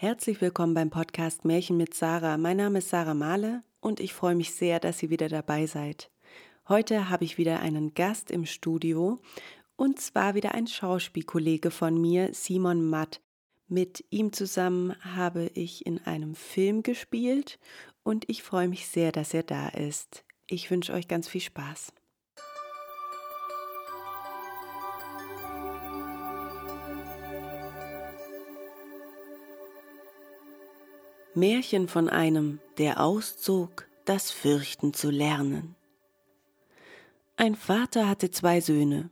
Herzlich willkommen beim Podcast Märchen mit Sarah. Mein Name ist Sarah Mahle und ich freue mich sehr, dass ihr wieder dabei seid. Heute habe ich wieder einen Gast im Studio und zwar wieder ein Schauspielkollege von mir, Simon Matt. Mit ihm zusammen habe ich in einem Film gespielt und ich freue mich sehr, dass er da ist. Ich wünsche euch ganz viel Spaß. Märchen von einem, der auszog, das Fürchten zu lernen. Ein Vater hatte zwei Söhne.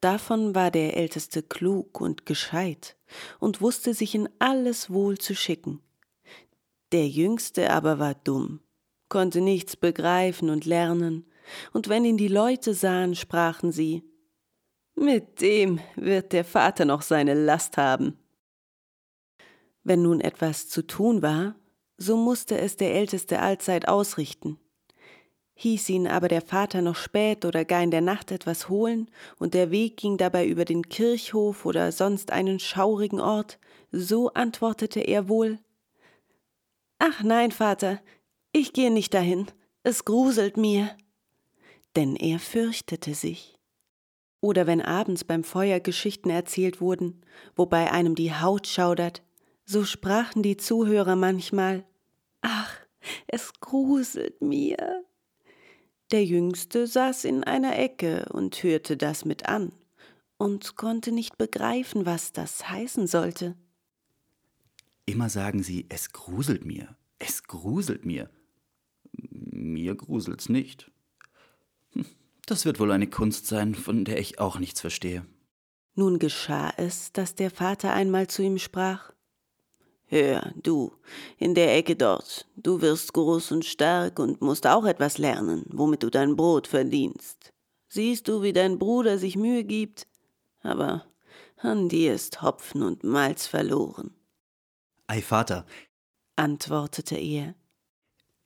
Davon war der älteste klug und gescheit und wusste sich in alles wohl zu schicken. Der jüngste aber war dumm, konnte nichts begreifen und lernen, und wenn ihn die Leute sahen, sprachen sie Mit dem wird der Vater noch seine Last haben. Wenn nun etwas zu tun war, so musste es der Älteste allzeit ausrichten. Hieß ihn aber der Vater noch spät oder gar in der Nacht etwas holen, und der Weg ging dabei über den Kirchhof oder sonst einen schaurigen Ort, so antwortete er wohl Ach nein, Vater, ich gehe nicht dahin, es gruselt mir. Denn er fürchtete sich. Oder wenn abends beim Feuer Geschichten erzählt wurden, wobei einem die Haut schaudert, so sprachen die Zuhörer manchmal Ach, es gruselt mir. Der Jüngste saß in einer Ecke und hörte das mit an und konnte nicht begreifen, was das heißen sollte. Immer sagen sie, es gruselt mir, es gruselt mir. Mir gruselt's nicht. Hm, das wird wohl eine Kunst sein, von der ich auch nichts verstehe. Nun geschah es, dass der Vater einmal zu ihm sprach Hör, du, in der Ecke dort, du wirst groß und stark und musst auch etwas lernen, womit du dein Brot verdienst. Siehst du, wie dein Bruder sich Mühe gibt? Aber an dir ist Hopfen und Malz verloren. Ei, Vater, antwortete er.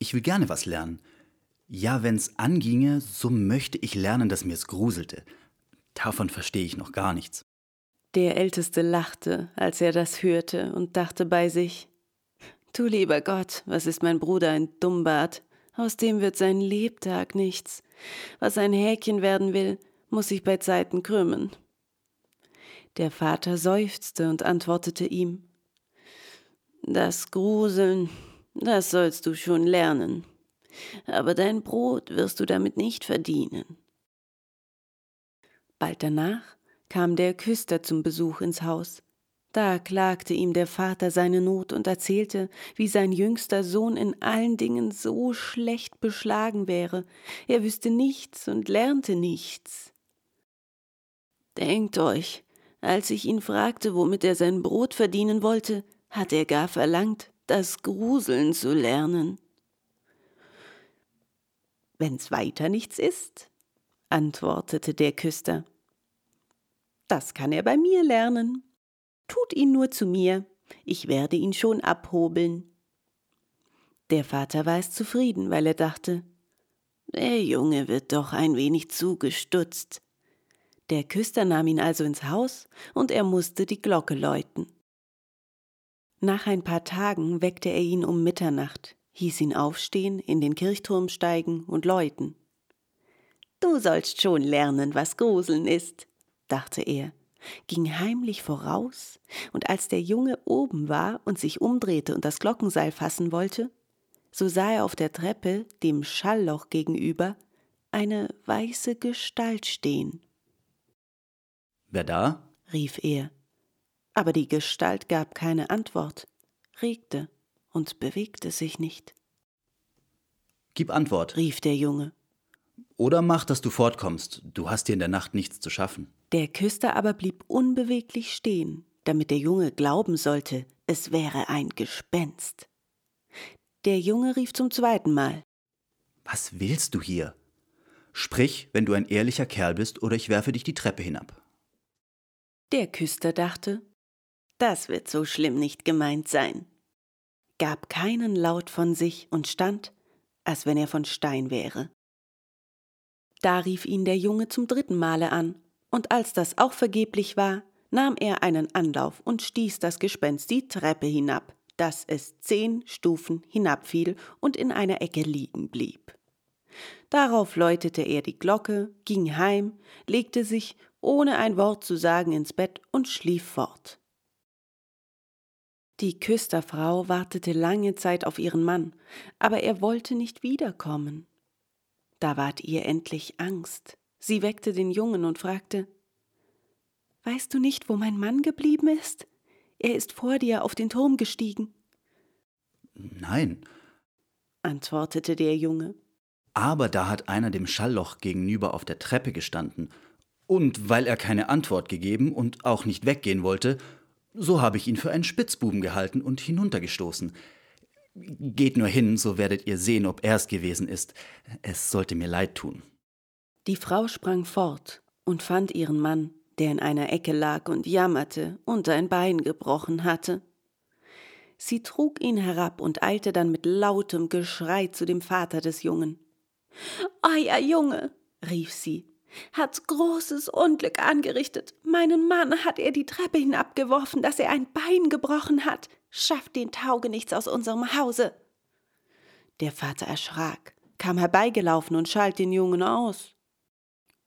Ich will gerne was lernen. Ja, wenn's anginge, so möchte ich lernen, dass mir's gruselte. Davon verstehe ich noch gar nichts. Der Älteste lachte, als er das hörte, und dachte bei sich Du lieber Gott, was ist mein Bruder ein Dummbart? Aus dem wird sein Lebtag nichts. Was ein Häkchen werden will, muss sich bei Zeiten krümmen. Der Vater seufzte und antwortete ihm Das Gruseln, das sollst du schon lernen, aber dein Brot wirst du damit nicht verdienen. Bald danach kam der Küster zum Besuch ins Haus. Da klagte ihm der Vater seine Not und erzählte, wie sein jüngster Sohn in allen Dingen so schlecht beschlagen wäre, er wüsste nichts und lernte nichts. Denkt euch, als ich ihn fragte, womit er sein Brot verdienen wollte, hat er gar verlangt, das Gruseln zu lernen. Wenn's weiter nichts ist, antwortete der Küster, das kann er bei mir lernen. Tut ihn nur zu mir, ich werde ihn schon abhobeln. Der Vater war es zufrieden, weil er dachte, der Junge wird doch ein wenig zugestutzt. Der Küster nahm ihn also ins Haus und er musste die Glocke läuten. Nach ein paar Tagen weckte er ihn um Mitternacht, hieß ihn aufstehen, in den Kirchturm steigen und läuten. Du sollst schon lernen, was Gruseln ist, dachte er, ging heimlich voraus, und als der Junge oben war und sich umdrehte und das Glockenseil fassen wollte, so sah er auf der Treppe, dem Schallloch gegenüber, eine weiße Gestalt stehen. Wer da? rief er, aber die Gestalt gab keine Antwort, regte und bewegte sich nicht. Gib Antwort, rief der Junge. Oder mach, dass du fortkommst, du hast dir in der Nacht nichts zu schaffen. Der Küster aber blieb unbeweglich stehen, damit der Junge glauben sollte, es wäre ein Gespenst. Der Junge rief zum zweiten Mal. Was willst du hier? Sprich, wenn du ein ehrlicher Kerl bist, oder ich werfe dich die Treppe hinab. Der Küster dachte, das wird so schlimm nicht gemeint sein, gab keinen Laut von sich und stand, als wenn er von Stein wäre. Da rief ihn der Junge zum dritten Male an und als das auch vergeblich war, nahm er einen Anlauf und stieß das Gespenst die Treppe hinab, dass es zehn Stufen hinabfiel und in einer Ecke liegen blieb. Darauf läutete er die Glocke, ging heim, legte sich, ohne ein Wort zu sagen, ins Bett und schlief fort. Die Küsterfrau wartete lange Zeit auf ihren Mann, aber er wollte nicht wiederkommen. Da ward ihr endlich Angst. Sie weckte den Jungen und fragte Weißt du nicht, wo mein Mann geblieben ist? Er ist vor dir auf den Turm gestiegen. Nein, antwortete der Junge. Aber da hat einer dem Schallloch gegenüber auf der Treppe gestanden, und weil er keine Antwort gegeben und auch nicht weggehen wollte, so habe ich ihn für einen Spitzbuben gehalten und hinuntergestoßen. Geht nur hin, so werdet ihr sehen, ob er es gewesen ist. Es sollte mir leid tun. Die Frau sprang fort und fand ihren Mann, der in einer Ecke lag und jammerte und ein Bein gebrochen hatte. Sie trug ihn herab und eilte dann mit lautem Geschrei zu dem Vater des Jungen. Euer Junge, rief sie, hat großes Unglück angerichtet. Meinen Mann hat er die Treppe hinabgeworfen, dass er ein Bein gebrochen hat. Schafft den Taugenichts aus unserem Hause. Der Vater erschrak, kam herbeigelaufen und schalt den Jungen aus.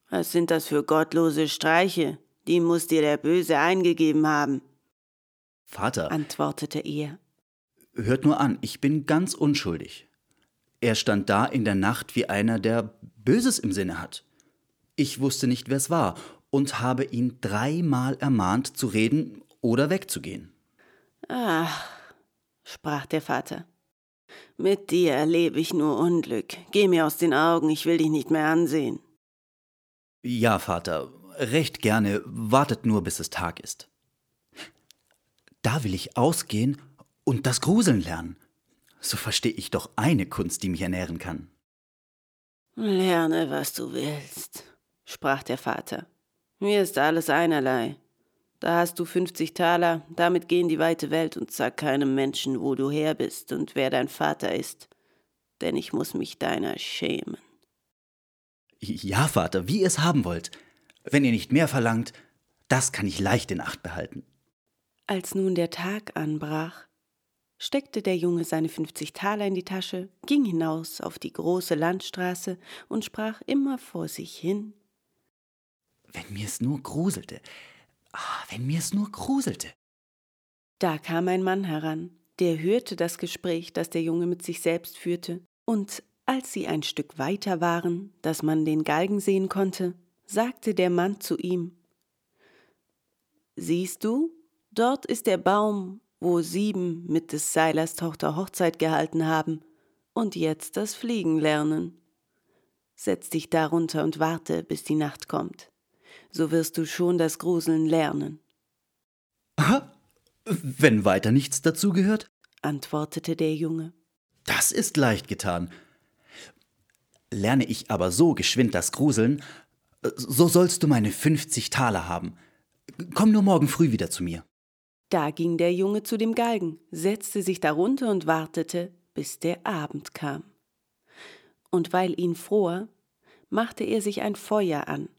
Was sind das für gottlose Streiche? Die muss dir der Böse eingegeben haben. Vater, antwortete er. Hört nur an, ich bin ganz unschuldig. Er stand da in der Nacht wie einer, der Böses im Sinne hat. Ich wusste nicht, wer es war und habe ihn dreimal ermahnt, zu reden oder wegzugehen. Ach, sprach der Vater, mit dir erlebe ich nur Unglück. Geh mir aus den Augen, ich will dich nicht mehr ansehen. Ja, Vater, recht gerne, wartet nur, bis es Tag ist. Da will ich ausgehen und das Gruseln lernen. So verstehe ich doch eine Kunst, die mich ernähren kann. Lerne, was du willst, sprach der Vater. Mir ist alles einerlei. Da hast du fünfzig Taler, damit geh in die weite Welt und sag keinem Menschen, wo du her bist und wer dein Vater ist, denn ich muss mich deiner schämen. Ja, Vater, wie ihr es haben wollt. Wenn ihr nicht mehr verlangt, das kann ich leicht in Acht behalten. Als nun der Tag anbrach, steckte der Junge seine fünfzig Taler in die Tasche, ging hinaus auf die große Landstraße und sprach immer vor sich hin. Wenn mir es nur gruselte, ah, wenn mir es nur gruselte. Da kam ein Mann heran, der hörte das Gespräch, das der Junge mit sich selbst führte, und als sie ein Stück weiter waren, dass man den Galgen sehen konnte, sagte der Mann zu ihm Siehst du, dort ist der Baum, wo sieben mit des Seilers Tochter Hochzeit gehalten haben und jetzt das Fliegen lernen. Setz dich darunter und warte, bis die Nacht kommt. So wirst du schon das Gruseln lernen. Aha, wenn weiter nichts dazugehört? antwortete der Junge. Das ist leicht getan. Lerne ich aber so geschwind das Gruseln, so sollst du meine fünfzig Taler haben. Komm nur morgen früh wieder zu mir. Da ging der Junge zu dem Galgen, setzte sich darunter und wartete, bis der Abend kam. Und weil ihn fror, machte er sich ein Feuer an.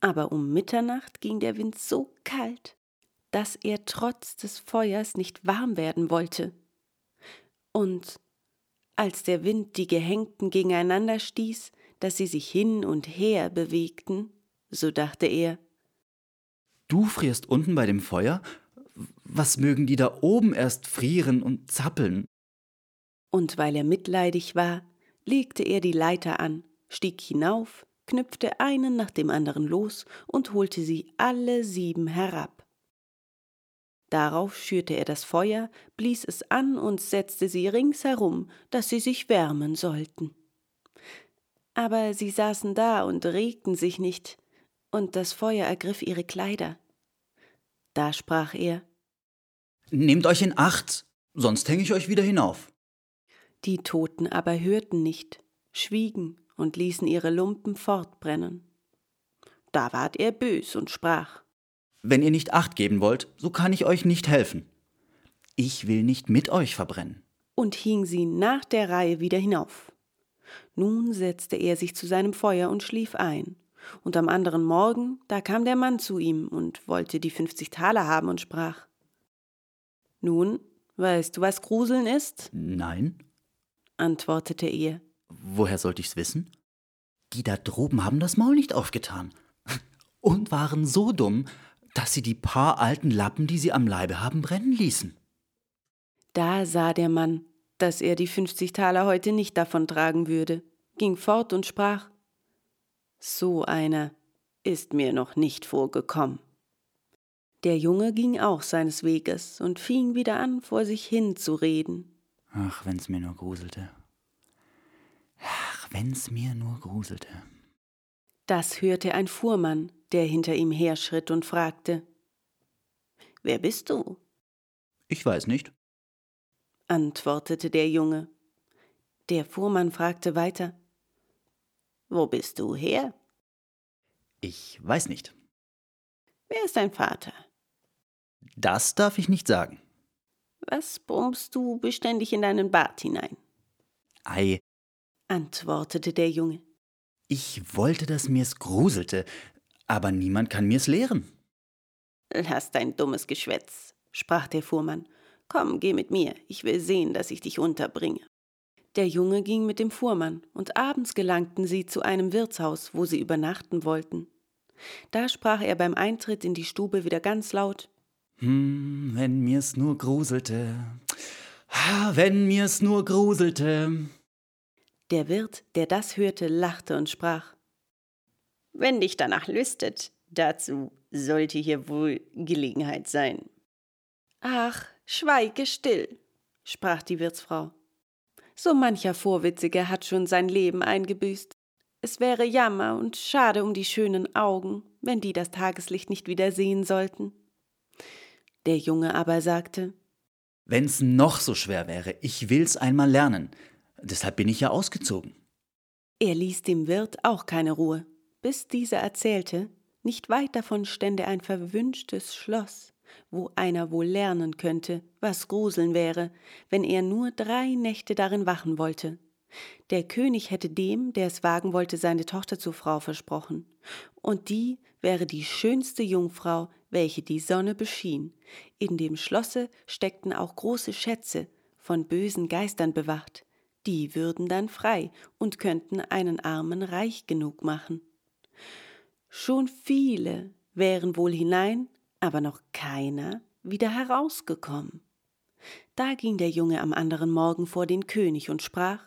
Aber um Mitternacht ging der Wind so kalt, dass er trotz des Feuers nicht warm werden wollte. Und als der Wind die Gehängten gegeneinander stieß, dass sie sich hin und her bewegten, so dachte er, Du frierst unten bei dem Feuer? Was mögen die da oben erst frieren und zappeln? Und weil er mitleidig war, legte er die Leiter an, stieg hinauf, knüpfte einen nach dem anderen los und holte sie alle sieben herab. Darauf schürte er das Feuer, blies es an und setzte sie ringsherum, dass sie sich wärmen sollten aber sie saßen da und regten sich nicht, und das Feuer ergriff ihre Kleider. Da sprach er Nehmt euch in Acht, sonst hänge ich euch wieder hinauf. Die Toten aber hörten nicht, schwiegen und ließen ihre Lumpen fortbrennen. Da ward er bös und sprach Wenn ihr nicht Acht geben wollt, so kann ich euch nicht helfen. Ich will nicht mit euch verbrennen. Und hing sie nach der Reihe wieder hinauf. Nun setzte er sich zu seinem Feuer und schlief ein. Und am anderen Morgen, da kam der Mann zu ihm und wollte die fünfzig Taler haben und sprach Nun, Weißt du, was Gruseln ist? Nein. antwortete er. Woher sollte ich's wissen? Die da droben haben das Maul nicht aufgetan. Und waren so dumm, dass sie die paar alten Lappen, die sie am Leibe haben, brennen ließen. Da sah der Mann, dass er die 50 Taler heute nicht davontragen würde, ging fort und sprach: So einer ist mir noch nicht vorgekommen. Der Junge ging auch seines Weges und fing wieder an, vor sich hin zu reden. Ach, wenn's mir nur gruselte. Ach, wenn's mir nur gruselte. Das hörte ein Fuhrmann, der hinter ihm herschritt und fragte: Wer bist du? Ich weiß nicht. antwortete der Junge. Der Fuhrmann fragte weiter: Wo bist du her? Ich weiß nicht. Wer ist dein Vater? Das darf ich nicht sagen. Was brummst du beständig in deinen Bart hinein? Ei, antwortete der Junge. ich wollte, dass mir's gruselte, aber niemand kann mir's lehren. Lass dein dummes Geschwätz, sprach der Fuhrmann. Komm, geh mit mir, ich will sehen, dass ich dich unterbringe. Der Junge ging mit dem Fuhrmann, und abends gelangten sie zu einem Wirtshaus, wo sie übernachten wollten. Da sprach er beim Eintritt in die Stube wieder ganz laut Hm, wenn mir's nur gruselte. Ah, Wenn mir's nur gruselte. Der Wirt, der das hörte, lachte und sprach Wenn dich danach lüstet, dazu sollte hier wohl Gelegenheit sein. Ach, schweige still, sprach die Wirtsfrau. So mancher Vorwitzige hat schon sein Leben eingebüßt. Es wäre Jammer und schade um die schönen Augen, wenn die das Tageslicht nicht wieder sehen sollten. Der Junge aber sagte Wenn's noch so schwer wäre, ich will's einmal lernen. Deshalb bin ich ja ausgezogen. Er ließ dem Wirt auch keine Ruhe, bis dieser erzählte, nicht weit davon stände ein verwünschtes Schloss, wo einer wohl lernen könnte, was Gruseln wäre, wenn er nur drei Nächte darin wachen wollte. Der König hätte dem, der es wagen wollte, seine Tochter zur Frau versprochen, und die wäre die schönste Jungfrau, welche die Sonne beschien. In dem Schlosse steckten auch große Schätze, von bösen Geistern bewacht, die würden dann frei und könnten einen Armen reich genug machen. Schon viele wären wohl hinein, aber noch keiner wieder herausgekommen. Da ging der Junge am anderen Morgen vor den König und sprach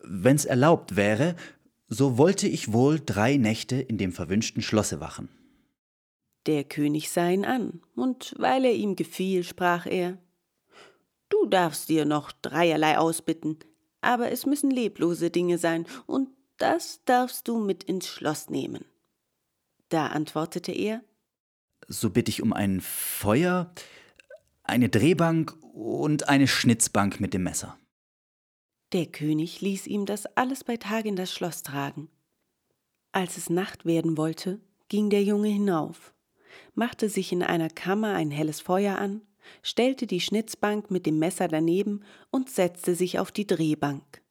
Wenn's erlaubt wäre, so wollte ich wohl drei Nächte in dem verwünschten Schlosse wachen. Der König sah ihn an, und weil er ihm gefiel, sprach er Du darfst dir noch dreierlei ausbitten, aber es müssen leblose Dinge sein, und das darfst du mit ins Schloss nehmen. Da antwortete er So bitte ich um ein Feuer, eine Drehbank und eine Schnitzbank mit dem Messer. Der König ließ ihm das alles bei Tag in das Schloss tragen. Als es Nacht werden wollte, ging der Junge hinauf, machte sich in einer Kammer ein helles Feuer an, stellte die Schnitzbank mit dem Messer daneben und setzte sich auf die Drehbank.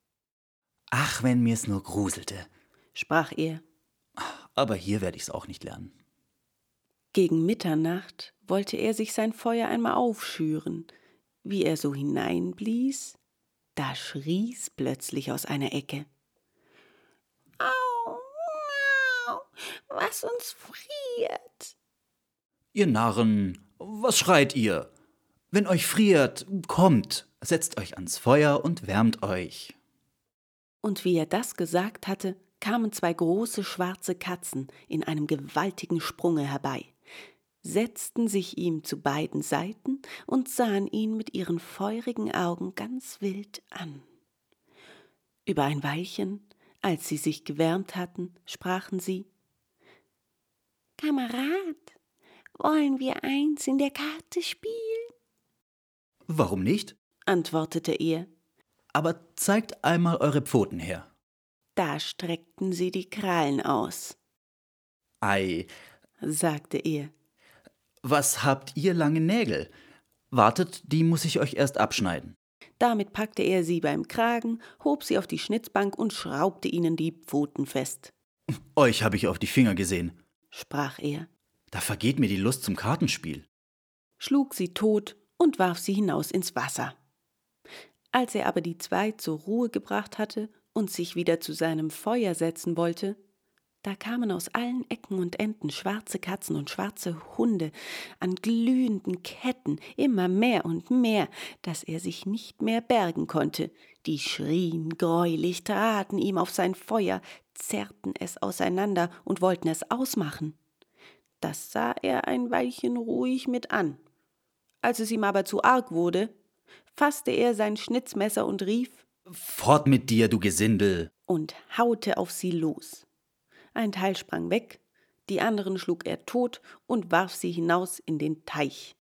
Ach, wenn mir's nur gruselte. Sprach er. Aber hier werde ich's auch nicht lernen. Gegen Mitternacht wollte er sich sein Feuer einmal aufschüren. Wie er so hineinblies, da schrie's plötzlich aus einer Ecke. Au, au, was uns friert. Ihr Narren, was schreit ihr? Wenn euch friert, kommt, setzt euch ans Feuer und wärmt euch. Und wie er das gesagt hatte, kamen zwei große schwarze Katzen in einem gewaltigen Sprunge herbei, setzten sich ihm zu beiden Seiten und sahen ihn mit ihren feurigen Augen ganz wild an. Über ein Weilchen, als sie sich gewärmt hatten, sprachen sie Kamerad, wollen wir eins in der Karte spielen? Warum nicht? antwortete er. Aber zeigt einmal eure Pfoten her. Da streckten sie die Krallen aus, Ei, sagte er. was habt ihr lange Nägel? Wartet, die muss ich euch erst abschneiden. Damit packte er sie beim Kragen, hob sie auf die Schnitzbank und schraubte ihnen die Pfoten fest, Euch habe ich auf die Finger gesehen. sprach er, Da vergeht mir die Lust zum Kartenspiel. schlug sie tot und warf sie hinaus ins Wasser. Als er aber die zwei zur Ruhe gebracht hatte und sich wieder zu seinem Feuer setzen wollte, da kamen aus allen Ecken und Enden schwarze Katzen und schwarze Hunde an glühenden Ketten, immer mehr und mehr, dass er sich nicht mehr bergen konnte. Die schrien greulich, traten ihm auf sein Feuer, zerrten es auseinander und wollten es ausmachen. Das sah er ein Weilchen ruhig mit an. Als es ihm aber zu arg wurde, fasste er sein Schnitzmesser und rief Fort mit dir, du Gesindel. und haute auf sie los. Ein Teil sprang weg, die anderen schlug er tot und warf sie hinaus in den Teich.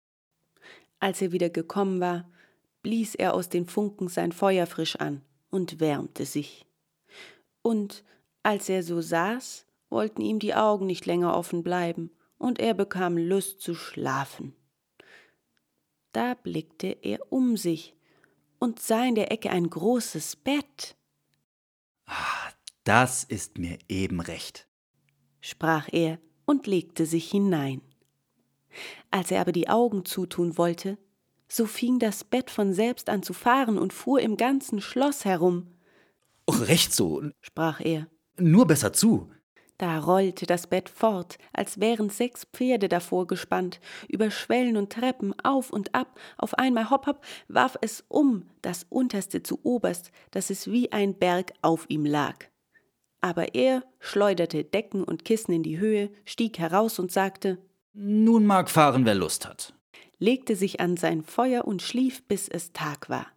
Als er wieder gekommen war, blies er aus den Funken sein Feuer frisch an und wärmte sich. Und als er so saß, wollten ihm die Augen nicht länger offen bleiben, und er bekam Lust zu schlafen. Da blickte er um sich und sah in der Ecke ein großes Bett. Ah, das ist mir eben recht, sprach er und legte sich hinein. Als er aber die Augen zutun wollte, so fing das Bett von selbst an zu fahren und fuhr im ganzen Schloss herum. Oh, recht so, sprach er. Nur besser zu. Da rollte das Bett fort, als wären sechs Pferde davor gespannt, über Schwellen und Treppen, auf und ab, auf einmal hopp hopp, warf es um, das unterste zu oberst, dass es wie ein Berg auf ihm lag. Aber er schleuderte Decken und Kissen in die Höhe, stieg heraus und sagte Nun mag fahren, wer Lust hat, legte sich an sein Feuer und schlief, bis es Tag war.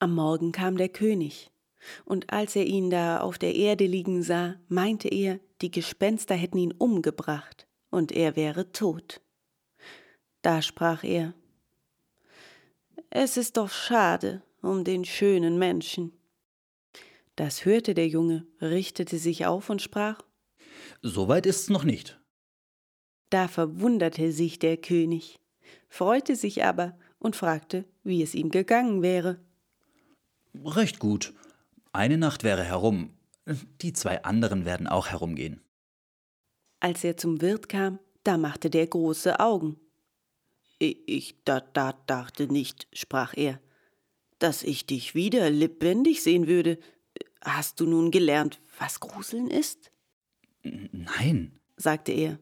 Am Morgen kam der König, und als er ihn da auf der Erde liegen sah, meinte er, die Gespenster hätten ihn umgebracht, und er wäre tot. Da sprach er Es ist doch schade um den schönen Menschen. Das hörte der Junge, richtete sich auf und sprach Soweit ist's noch nicht. Da verwunderte sich der König, freute sich aber und fragte, wie es ihm gegangen wäre. Recht gut. Eine Nacht wäre herum. Die zwei anderen werden auch herumgehen. Als er zum Wirt kam, da machte der große Augen. Ich da, da dachte nicht, sprach er, dass ich dich wieder lebendig sehen würde. Hast du nun gelernt, was Gruseln ist? Nein, sagte er.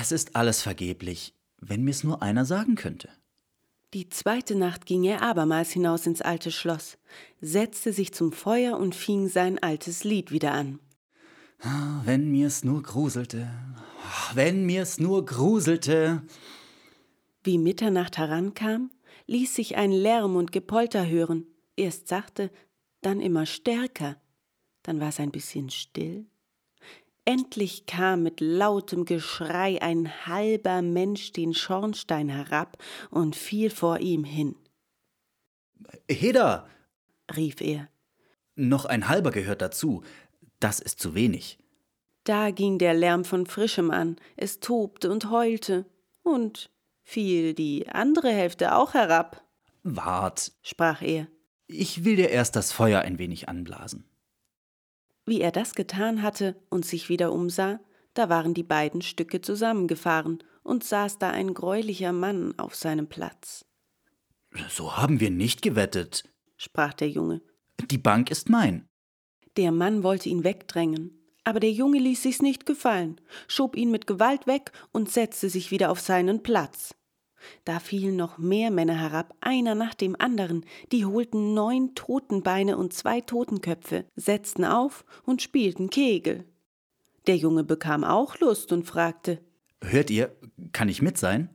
Es ist alles vergeblich, wenn mir's nur einer sagen könnte. Die zweite Nacht ging er abermals hinaus ins alte Schloss, setzte sich zum Feuer und fing sein altes Lied wieder an. Wenn mir's nur gruselte, wenn mir's nur gruselte. Wie Mitternacht herankam, ließ sich ein Lärm und Gepolter hören, erst sachte, dann immer stärker, dann war es ein bisschen still. Endlich kam mit lautem Geschrei ein halber Mensch den Schornstein herab und fiel vor ihm hin. Heda, rief er. Noch ein halber gehört dazu. Das ist zu wenig. Da ging der Lärm von frischem an, es tobte und heulte, und fiel die andere Hälfte auch herab. Wart, sprach er. Ich will dir erst das Feuer ein wenig anblasen. Wie er das getan hatte und sich wieder umsah, da waren die beiden Stücke zusammengefahren und saß da ein greulicher Mann auf seinem Platz. So haben wir nicht gewettet, sprach der Junge. Die Bank ist mein. Der Mann wollte ihn wegdrängen, aber der Junge ließ sich's nicht gefallen, schob ihn mit Gewalt weg und setzte sich wieder auf seinen Platz. Da fielen noch mehr Männer herab, einer nach dem anderen, die holten neun Totenbeine und zwei Totenköpfe, setzten auf und spielten Kegel. Der Junge bekam auch Lust und fragte Hört ihr, kann ich mit sein?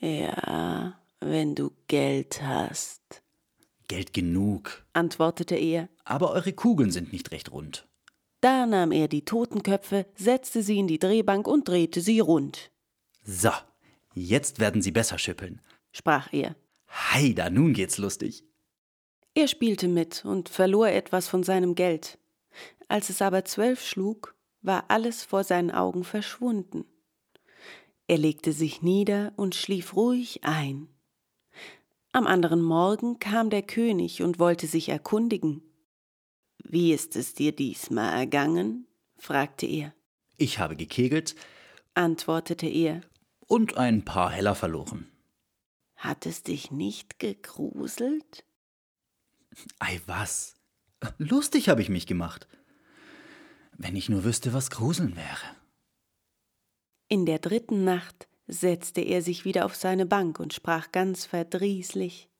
Ja, wenn du Geld hast. Geld genug, antwortete er. Aber eure Kugeln sind nicht recht rund. Da nahm er die Totenköpfe, setzte sie in die Drehbank und drehte sie rund. So, Jetzt werden Sie besser schüppeln, sprach er. Heida, nun geht's lustig. Er spielte mit und verlor etwas von seinem Geld. Als es aber zwölf schlug, war alles vor seinen Augen verschwunden. Er legte sich nieder und schlief ruhig ein. Am anderen Morgen kam der König und wollte sich erkundigen. Wie ist es dir diesmal ergangen? fragte er. Ich habe gekegelt, antwortete er und ein paar Heller verloren. Hat es dich nicht gegruselt? Ei was? Lustig habe ich mich gemacht. Wenn ich nur wüsste, was Gruseln wäre. In der dritten Nacht setzte er sich wieder auf seine Bank und sprach ganz verdrießlich.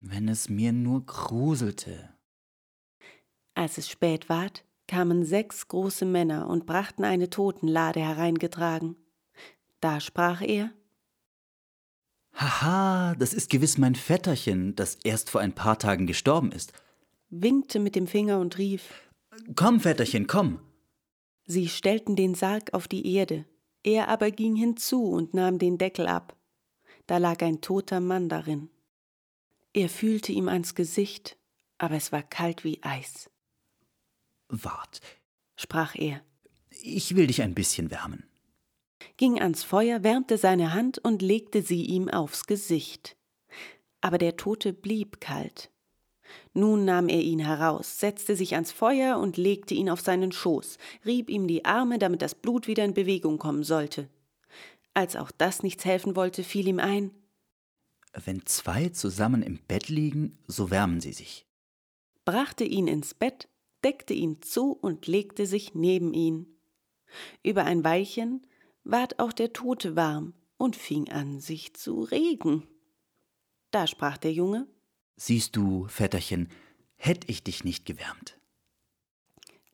Wenn es mir nur gruselte. Als es spät ward, kamen sechs große Männer und brachten eine Totenlade hereingetragen. Da sprach er Haha, das ist gewiss mein Vetterchen, das erst vor ein paar Tagen gestorben ist. winkte mit dem Finger und rief Komm, Vetterchen, komm. Sie stellten den Sarg auf die Erde, er aber ging hinzu und nahm den Deckel ab. Da lag ein toter Mann darin. Er fühlte ihm ans Gesicht, aber es war kalt wie Eis. Wart, Sprach er, ich will dich ein bisschen wärmen. Ging ans Feuer, wärmte seine Hand und legte sie ihm aufs Gesicht. Aber der Tote blieb kalt. Nun nahm er ihn heraus, setzte sich ans Feuer und legte ihn auf seinen Schoß, rieb ihm die Arme, damit das Blut wieder in Bewegung kommen sollte. Als auch das nichts helfen wollte, fiel ihm ein, Wenn zwei zusammen im Bett liegen, so wärmen sie sich. brachte ihn ins Bett, deckte ihn zu und legte sich neben ihn. Über ein Weilchen ward auch der Tote warm und fing an, sich zu regen. Da sprach der Junge, Siehst du, Vetterchen, hätt ich dich nicht gewärmt.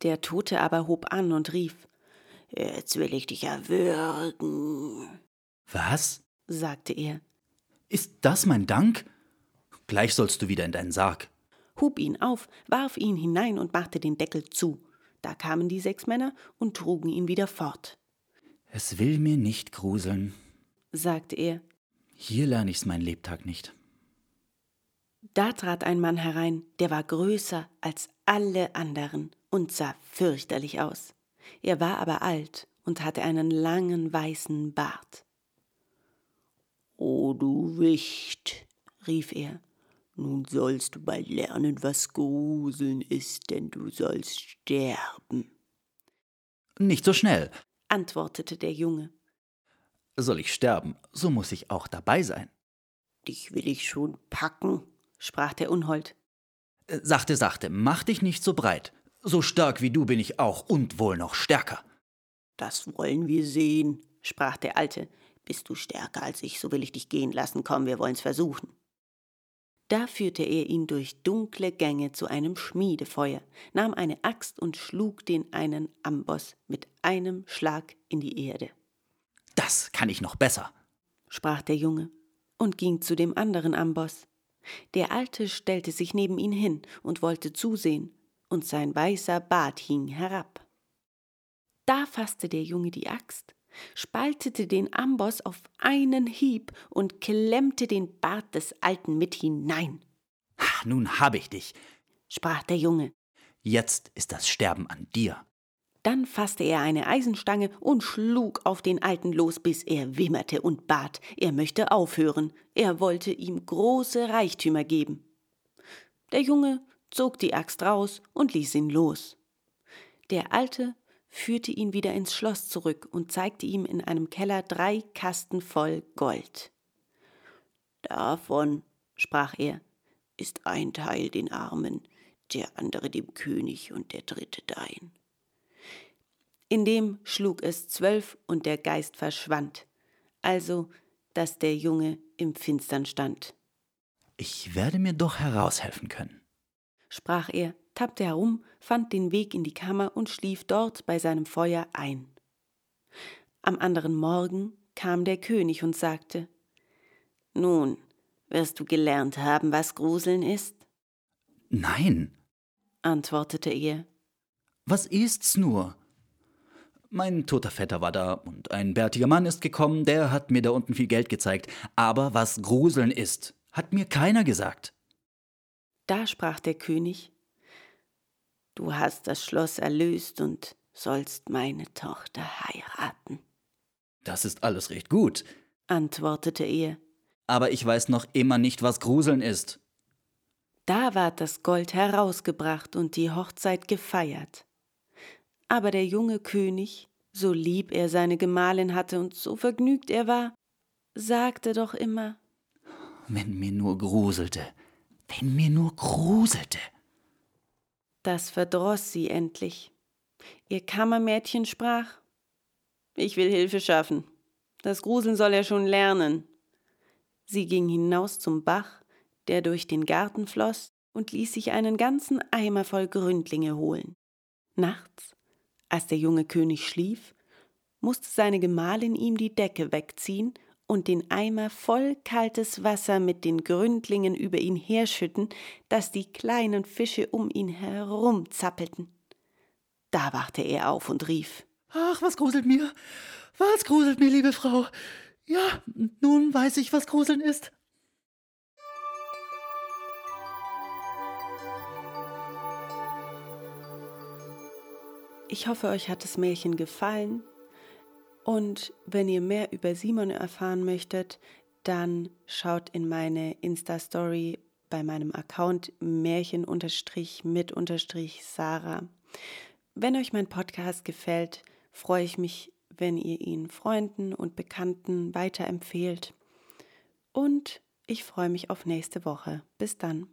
der Tote aber hob an und rief, Jetzt will ich dich erwürgen, Was? sagte er, Ist das mein Dank? Gleich sollst du wieder in deinen Sarg. hub ihn auf, warf ihn hinein und machte den Deckel zu. Da kamen die sechs Männer und trugen ihn wieder fort. Es will mir nicht gruseln. Sagte er, Hier lerne ich's mein Lebtag nicht. Da trat ein Mann herein, der war größer als alle anderen und sah fürchterlich aus. Er war aber alt und hatte einen langen weißen Bart. O du Wicht, rief er, nun sollst du bald lernen, was Gruseln ist, denn du sollst sterben, Nicht so schnell. Antwortete der Junge. Soll ich sterben, so muss ich auch dabei sein. Dich will ich schon packen, sprach der Unhold. Äh, Sachte, sachte, mach dich nicht so breit. So stark wie du bin ich auch und wohl noch stärker. Das wollen wir sehen, sprach der Alte. Bist du stärker als ich, so will ich dich gehen lassen. Komm, wir wollen's versuchen. Da führte er ihn durch dunkle Gänge zu einem Schmiedefeuer, nahm eine Axt und schlug den einen Amboss mit einem Schlag in die Erde, Das kann ich noch besser. sprach der Junge und ging zu dem anderen Amboss. Der Alte stellte sich neben ihn hin und wollte zusehen, und sein weißer Bart hing herab. Da fasste der Junge die Axt, spaltete den Amboss auf einen Hieb und klemmte den Bart des Alten mit hinein, Ha, nun hab ich dich. sprach der Junge. Jetzt ist das Sterben an dir. Dann fasste er eine Eisenstange und schlug auf den Alten los, bis er wimmerte und bat, er möchte aufhören, er wollte ihm große Reichtümer geben. Der Junge zog die Axt raus und ließ ihn los. Der Alte führte ihn wieder ins Schloss zurück und zeigte ihm in einem Keller drei Kasten voll Gold. Davon, sprach er, ist ein Teil den Armen, der andere dem König und der dritte dein. Indem schlug es zwölf und der Geist verschwand, also dass der Junge im Finstern stand. Ich werde mir doch heraushelfen können. Sprach er, tappte herum, fand den Weg in die Kammer und schlief dort bei seinem Feuer ein. Am anderen Morgen kam der König und sagte, Nun, wirst du gelernt haben, was Gruseln ist? Nein, antwortete er. was ist's nur? Mein toter Vetter war da und ein bärtiger Mann ist gekommen, der hat mir da unten viel Geld gezeigt. Aber was Gruseln ist, hat mir keiner gesagt. Da sprach der König, Du hast das Schloss erlöst und sollst meine Tochter heiraten, Das ist alles recht gut. antwortete er. Aber ich weiß noch immer nicht, was Gruseln ist. Da ward das Gold herausgebracht und die Hochzeit gefeiert. Aber der junge König, so lieb er seine Gemahlin hatte und so vergnügt er war, sagte doch immer, wenn mir nur gruselte, wenn mir nur gruselte. Das verdroß sie endlich. Ihr Kammermädchen sprach Ich will Hilfe schaffen. Das Gruseln soll er schon lernen. Sie ging hinaus zum Bach, der durch den Garten floss, und ließ sich einen ganzen Eimer voll Gründlinge holen. Nachts, als der junge König schlief, musste seine Gemahlin ihm die Decke wegziehen und den Eimer voll kaltes Wasser mit den Gründlingen über ihn herschütten, dass die kleinen Fische um ihn herum zappelten. Da wachte er auf und rief Ach, was gruselt mir? Was gruselt mir, liebe Frau? Ja, nun weiß ich, was Gruseln ist. Ich hoffe, euch hat das Märchen gefallen. Und wenn ihr mehr über Simon erfahren möchtet, dann schaut in meine Insta-Story bei meinem Account Märchen-mit-Sarah. Wenn euch mein Podcast gefällt, freue ich mich, wenn ihr ihn Freunden und Bekannten weiterempfehlt. Und ich freue mich auf nächste Woche. Bis dann.